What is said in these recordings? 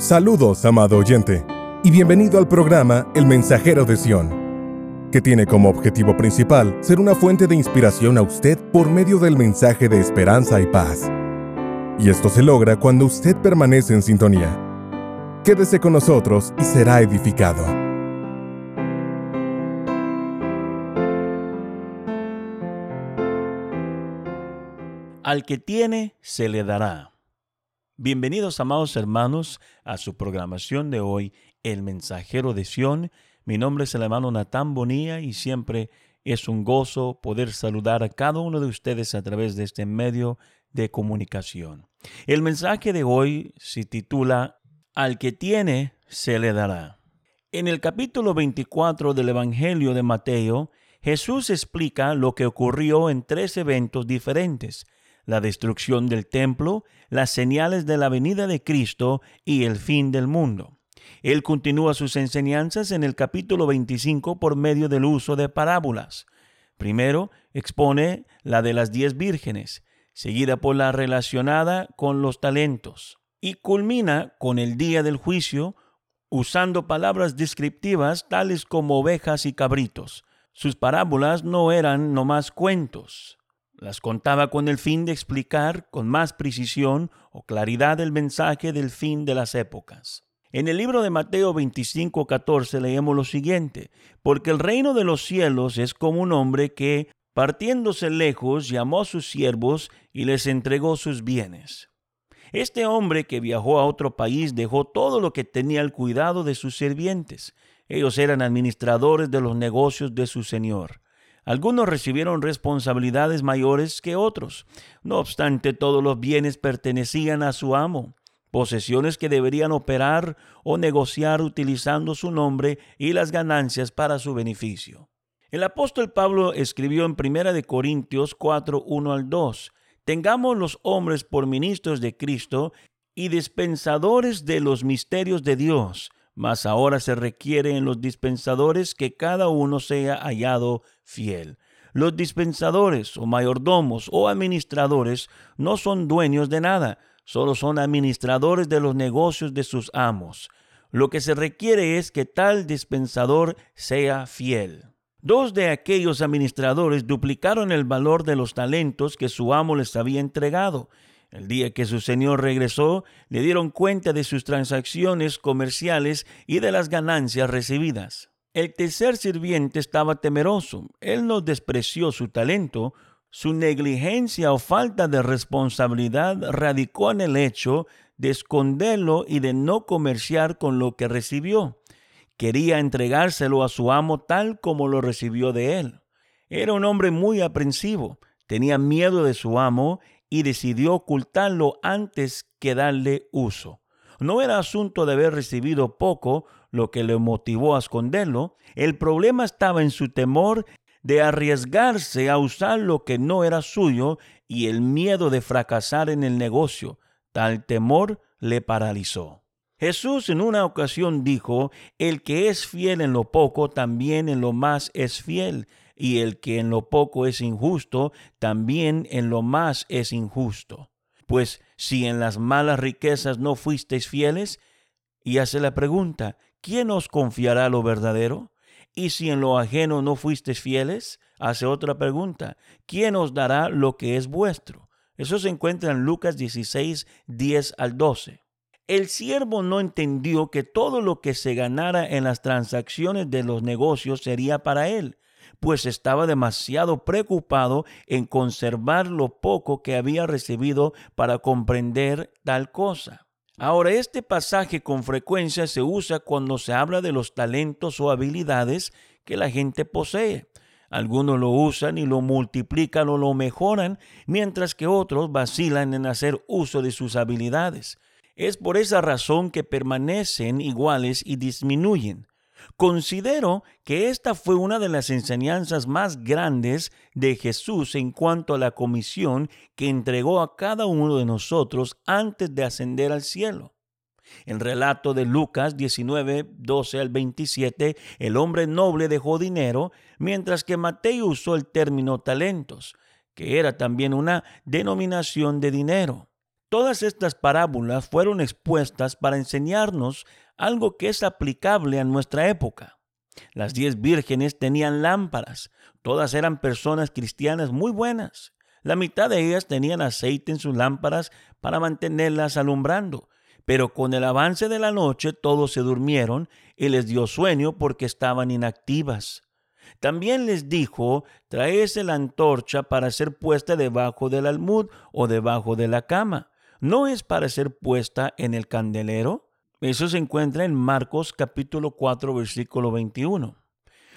Saludos, amado oyente, y bienvenido al programa El Mensajero de Sión, que tiene como objetivo principal ser una fuente de inspiración a usted por medio del mensaje de esperanza y paz. Y esto se logra cuando usted permanece en sintonía. Quédese con nosotros y será edificado. Al que tiene, se le dará. Bienvenidos, amados hermanos, a su programación de hoy, El Mensajero de Sión. Mi nombre es el hermano Natán Bonilla y siempre es un gozo poder saludar a cada uno de ustedes a través de este medio de comunicación. El mensaje de hoy se titula Al que tiene, se le dará. En el capítulo 24 del Evangelio de Mateo, Jesús explica lo que ocurrió en tres eventos diferentes la destrucción del templo, las señales de la venida de Cristo y el fin del mundo. Él continúa sus enseñanzas en el capítulo 25 por medio del uso de parábolas. Primero expone la de las diez vírgenes, seguida por la relacionada con los talentos, y culmina con el día del juicio, usando palabras descriptivas tales como ovejas y cabritos. Sus parábolas no eran nomás cuentos, las contaba con el fin de explicar con más precisión o claridad el mensaje del fin de las épocas. En el libro de Mateo 25, 14 leemos lo siguiente, porque el reino de los cielos es como un hombre que, partiéndose lejos, llamó a sus siervos y les entregó sus bienes. Este hombre que viajó a otro país dejó todo lo que tenía al cuidado de sus sirvientes. Ellos eran administradores de los negocios de su señor. Algunos recibieron responsabilidades mayores que otros. No obstante, todos los bienes pertenecían a su amo, posesiones que deberían operar o negociar utilizando su nombre y las ganancias para su beneficio. El apóstol Pablo escribió en 1 Corintios 4, 1 al 2, Tengamos los hombres por ministros de Cristo y dispensadores de los misterios de Dios, mas ahora se requiere en los dispensadores que cada uno sea hallado fiel. Los dispensadores o mayordomos o administradores no son dueños de nada, solo son administradores de los negocios de sus amos. Lo que se requiere es que tal dispensador sea fiel. Dos de aquellos administradores duplicaron el valor de los talentos que su amo les había entregado el día que su señor regresó, le dieron cuenta de sus transacciones comerciales y de las ganancias recibidas. El tercer sirviente estaba temeroso. Él no despreció su talento. Su negligencia o falta de responsabilidad radicó en el hecho de esconderlo y de no comerciar con lo que recibió. Quería entregárselo a su amo tal como lo recibió de él. Era un hombre muy aprensivo, tenía miedo de su amo y decidió ocultarlo antes que darle uso. No era asunto de haber recibido poco lo que le motivó a esconderlo, el problema estaba en su temor de arriesgarse a usar lo que no era suyo y el miedo de fracasar en el negocio. Tal temor le paralizó. Jesús en una ocasión dijo, el que es fiel en lo poco, también en lo más es fiel y el que en lo poco es injusto, también en lo más es injusto. Pues si en las malas riquezas no fuisteis fieles, y hace la pregunta, ¿quién os confiará lo verdadero? Y si en lo ajeno no fuisteis fieles, hace otra pregunta, ¿quién os dará lo que es vuestro? Eso se encuentra en Lucas 16, 10 al 12. El siervo no entendió que todo lo que se ganara en las transacciones de los negocios sería para él, pues estaba demasiado preocupado en conservar lo poco que había recibido para comprender tal cosa. Ahora, este pasaje con frecuencia se usa cuando se habla de los talentos o habilidades que la gente posee. Algunos lo usan y lo multiplican o lo mejoran, mientras que otros vacilan en hacer uso de sus habilidades. Es por esa razón que permanecen iguales y disminuyen. Considero que esta fue una de las enseñanzas más grandes de Jesús en cuanto a la comisión que entregó a cada uno de nosotros antes de ascender al cielo. El relato de Lucas 19, 12 al 27, el hombre noble dejó dinero, mientras que Mateo usó el término talentos, que era también una denominación de dinero. Todas estas parábolas fueron expuestas para enseñarnos algo que es aplicable a nuestra época. Las diez vírgenes tenían lámparas, todas eran personas cristianas muy buenas. La mitad de ellas tenían aceite en sus lámparas para mantenerlas alumbrando, pero con el avance de la noche todos se durmieron y les dio sueño porque estaban inactivas. También les dijo, traese la antorcha para ser puesta debajo del almud o debajo de la cama. ¿No es para ser puesta en el candelero? Eso se encuentra en Marcos capítulo 4 versículo 21.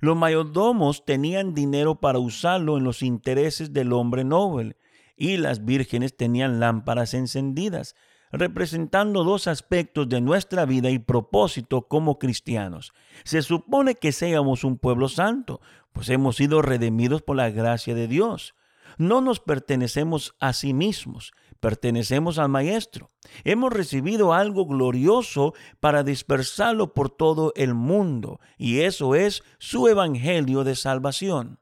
Los mayordomos tenían dinero para usarlo en los intereses del hombre noble y las vírgenes tenían lámparas encendidas representando dos aspectos de nuestra vida y propósito como cristianos. Se supone que seamos un pueblo santo, pues hemos sido redimidos por la gracia de Dios. No nos pertenecemos a sí mismos, pertenecemos al Maestro. Hemos recibido algo glorioso para dispersarlo por todo el mundo, y eso es su Evangelio de salvación.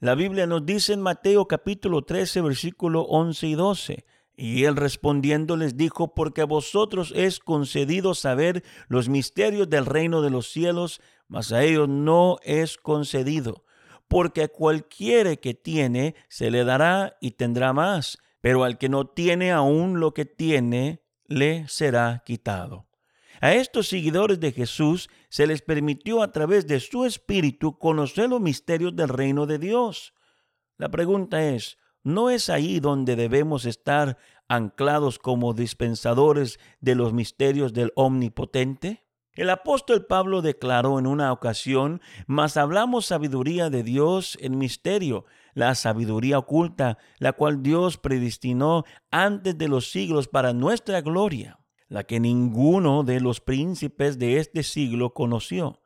La Biblia nos dice en Mateo capítulo 13, versículo 11 y 12, y él respondiendo les dijo, porque a vosotros es concedido saber los misterios del reino de los cielos, mas a ellos no es concedido, porque a cualquiera que tiene se le dará y tendrá más, pero al que no tiene aún lo que tiene, le será quitado. A estos seguidores de Jesús se les permitió a través de su espíritu conocer los misterios del reino de Dios. La pregunta es, ¿No es ahí donde debemos estar anclados como dispensadores de los misterios del Omnipotente? El apóstol Pablo declaró en una ocasión, mas hablamos sabiduría de Dios en misterio, la sabiduría oculta, la cual Dios predestinó antes de los siglos para nuestra gloria, la que ninguno de los príncipes de este siglo conoció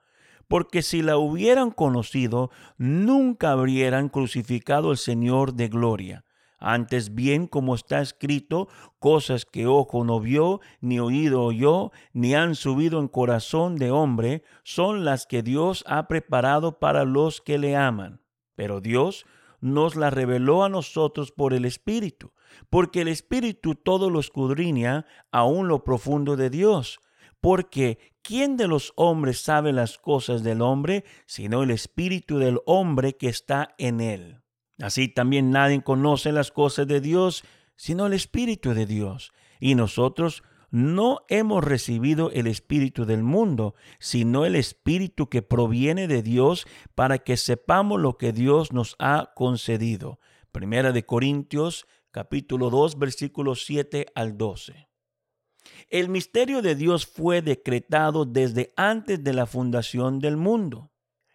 porque si la hubieran conocido, nunca habrían crucificado al Señor de gloria. Antes bien, como está escrito, cosas que ojo no vio, ni oído oyó, ni han subido en corazón de hombre, son las que Dios ha preparado para los que le aman. Pero Dios nos las reveló a nosotros por el Espíritu, porque el Espíritu todo lo escudriña, aún lo profundo de Dios porque ¿quién de los hombres sabe las cosas del hombre sino el espíritu del hombre que está en él? Así también nadie conoce las cosas de Dios sino el espíritu de Dios. Y nosotros no hemos recibido el espíritu del mundo, sino el espíritu que proviene de Dios para que sepamos lo que Dios nos ha concedido. Primera de Corintios capítulo 2 versículos 7 al 12. El misterio de Dios fue decretado desde antes de la fundación del mundo.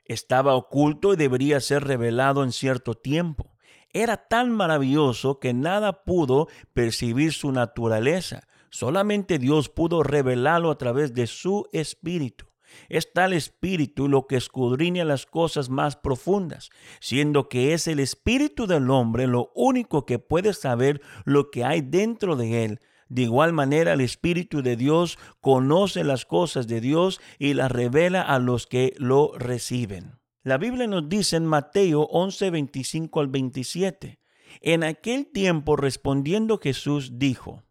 Estaba oculto y debería ser revelado en cierto tiempo. Era tan maravilloso que nada pudo percibir su naturaleza. Solamente Dios pudo revelarlo a través de su espíritu. Es tal espíritu lo que escudriña las cosas más profundas, siendo que es el espíritu del hombre lo único que puede saber lo que hay dentro de él, de igual manera, el Espíritu de Dios conoce las cosas de Dios y las revela a los que lo reciben. La Biblia nos dice en Mateo 11, 25 al 27. En aquel tiempo respondiendo Jesús dijo,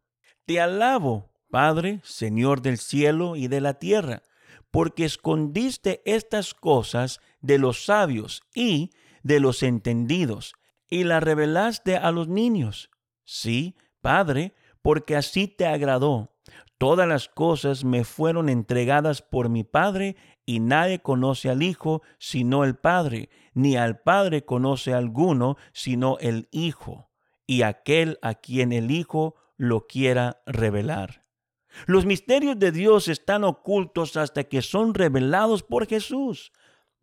Te alabo, Padre, Señor del cielo y de la tierra, porque escondiste estas cosas de los sabios y de los entendidos, y las revelaste a los niños. Sí, Padre, porque así te agradó. Todas las cosas me fueron entregadas por mi Padre, y nadie conoce al Hijo sino el Padre, ni al Padre conoce alguno sino el Hijo, y aquel a quien el Hijo lo quiera revelar. Los misterios de Dios están ocultos hasta que son revelados por Jesús.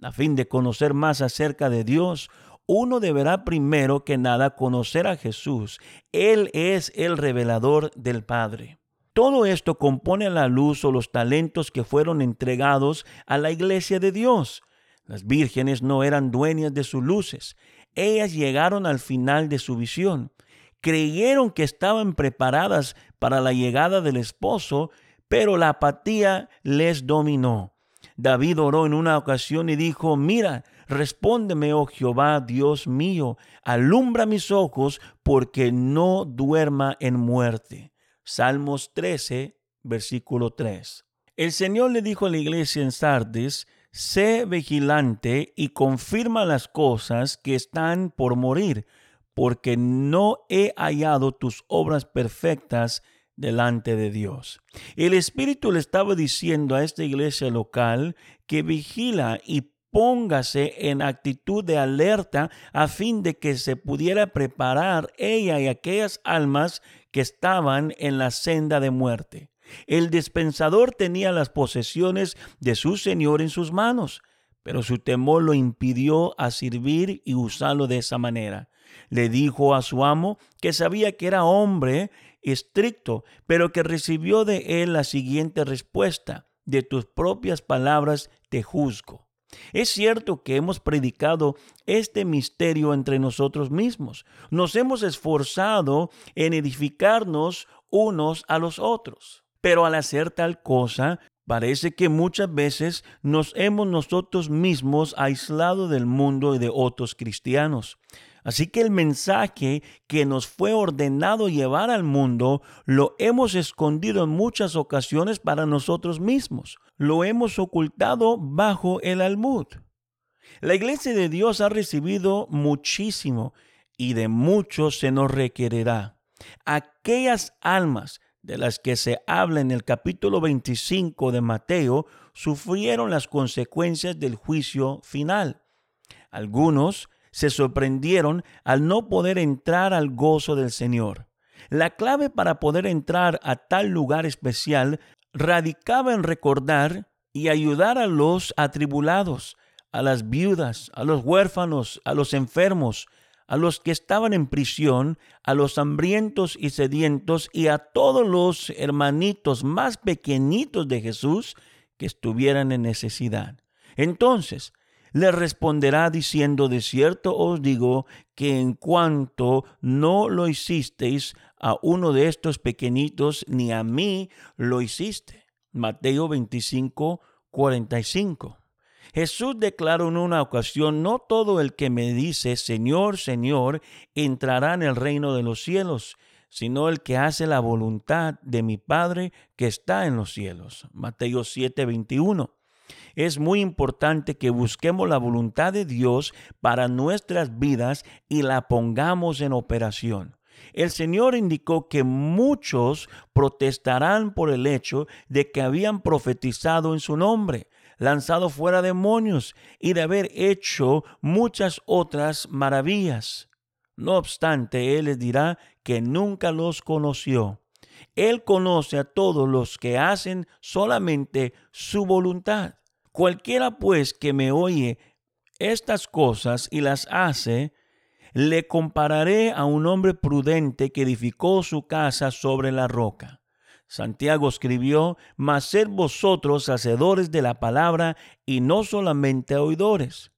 A fin de conocer más acerca de Dios, uno deberá primero que nada conocer a Jesús. Él es el revelador del Padre. Todo esto compone a la luz o los talentos que fueron entregados a la iglesia de Dios. Las vírgenes no eran dueñas de sus luces. Ellas llegaron al final de su visión. Creyeron que estaban preparadas para la llegada del esposo, pero la apatía les dominó. David oró en una ocasión y dijo, mira, respóndeme, oh Jehová, Dios mío, alumbra mis ojos porque no duerma en muerte. Salmos 13, versículo 3. El Señor le dijo a la iglesia en Sardis, sé vigilante y confirma las cosas que están por morir, porque no he hallado tus obras perfectas delante de Dios. El Espíritu le estaba diciendo a esta iglesia local que vigila y póngase en actitud de alerta a fin de que se pudiera preparar ella y aquellas almas que estaban en la senda de muerte. El dispensador tenía las posesiones de su Señor en sus manos, pero su temor lo impidió a servir y usarlo de esa manera. Le dijo a su amo que sabía que era hombre estricto, pero que recibió de él la siguiente respuesta, de tus propias palabras te juzgo. Es cierto que hemos predicado este misterio entre nosotros mismos. Nos hemos esforzado en edificarnos unos a los otros. Pero al hacer tal cosa, parece que muchas veces nos hemos nosotros mismos aislado del mundo y de otros cristianos. Así que el mensaje que nos fue ordenado llevar al mundo lo hemos escondido en muchas ocasiones para nosotros mismos. Lo hemos ocultado bajo el almud. La iglesia de Dios ha recibido muchísimo y de muchos se nos requerirá. Aquellas almas de las que se habla en el capítulo 25 de Mateo sufrieron las consecuencias del juicio final. Algunos se sorprendieron al no poder entrar al gozo del Señor. La clave para poder entrar a tal lugar especial radicaba en recordar y ayudar a los atribulados, a las viudas, a los huérfanos, a los enfermos, a los que estaban en prisión, a los hambrientos y sedientos y a todos los hermanitos más pequeñitos de Jesús que estuvieran en necesidad. Entonces, le responderá diciendo, de cierto os digo que en cuanto no lo hicisteis a uno de estos pequeñitos, ni a mí lo hiciste. Mateo 25, 45. Jesús declaró en una ocasión, no todo el que me dice, Señor, Señor, entrará en el reino de los cielos, sino el que hace la voluntad de mi Padre que está en los cielos. Mateo 7, 21 es muy importante que busquemos la voluntad de Dios para nuestras vidas y la pongamos en operación. El Señor indicó que muchos protestarán por el hecho de que habían profetizado en su nombre, lanzado fuera demonios y de haber hecho muchas otras maravillas. No obstante, Él les dirá que nunca los conoció. Él conoce a todos los que hacen solamente su voluntad. Cualquiera pues que me oye estas cosas y las hace, le compararé a un hombre prudente que edificó su casa sobre la roca. Santiago escribió, mas sed vosotros hacedores de la palabra y no solamente oidores.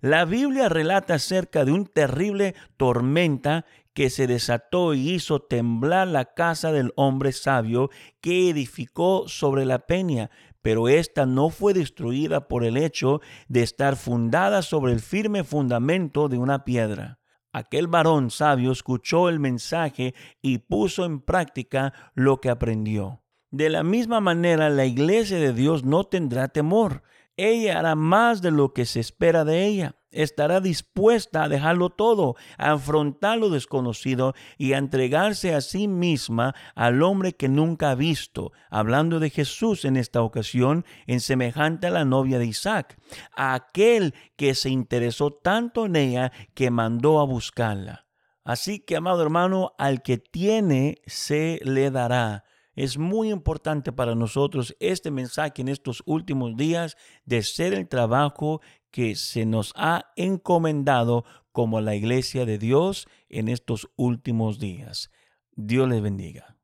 La Biblia relata acerca de un terrible tormenta que se desató y hizo temblar la casa del hombre sabio que edificó sobre la peña, pero ésta no fue destruida por el hecho de estar fundada sobre el firme fundamento de una piedra. Aquel varón sabio escuchó el mensaje y puso en práctica lo que aprendió. De la misma manera, la iglesia de Dios no tendrá temor. Ella hará más de lo que se espera de ella estará dispuesta a dejarlo todo, a afrontar lo desconocido y a entregarse a sí misma al hombre que nunca ha visto, hablando de Jesús en esta ocasión, en semejante a la novia de Isaac, a aquel que se interesó tanto en ella que mandó a buscarla. Así que, amado hermano, al que tiene se le dará. Es muy importante para nosotros este mensaje en estos últimos días de ser el trabajo que se nos ha encomendado como la iglesia de Dios en estos últimos días. Dios les bendiga.